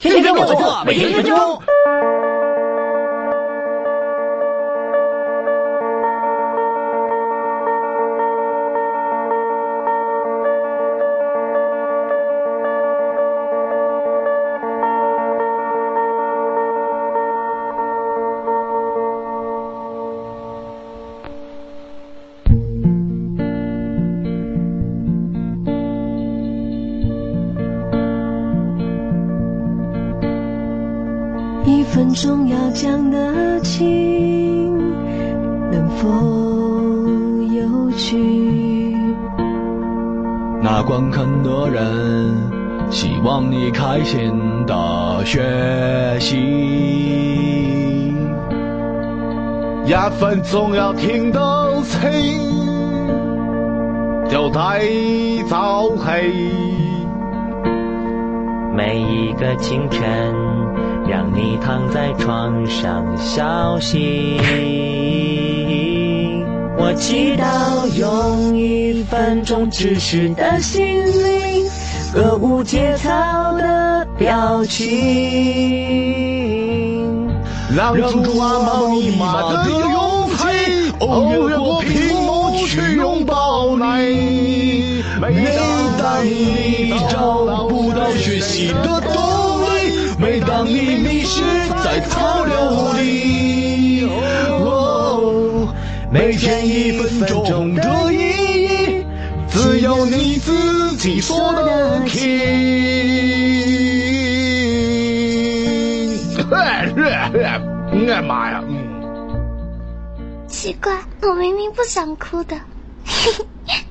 天天跟我做，每天一分钟。一分钟要讲的情，能否有趣？那观看的人，希望你开心的学习。一分钟要听的情，就太早黑。每一个清晨，让你躺在床上笑醒。我祈祷用一分钟知识的心灵，歌舞节操的表情，让主啊密码的勇气，哦，越过屏幕去拥抱你。每当你找不到学习的动力，每当你迷失在潮流里，哦，每天一分钟的意义，只有你自己说得清。哎妈呀！奇怪我明明不想哭的。嘿 嘿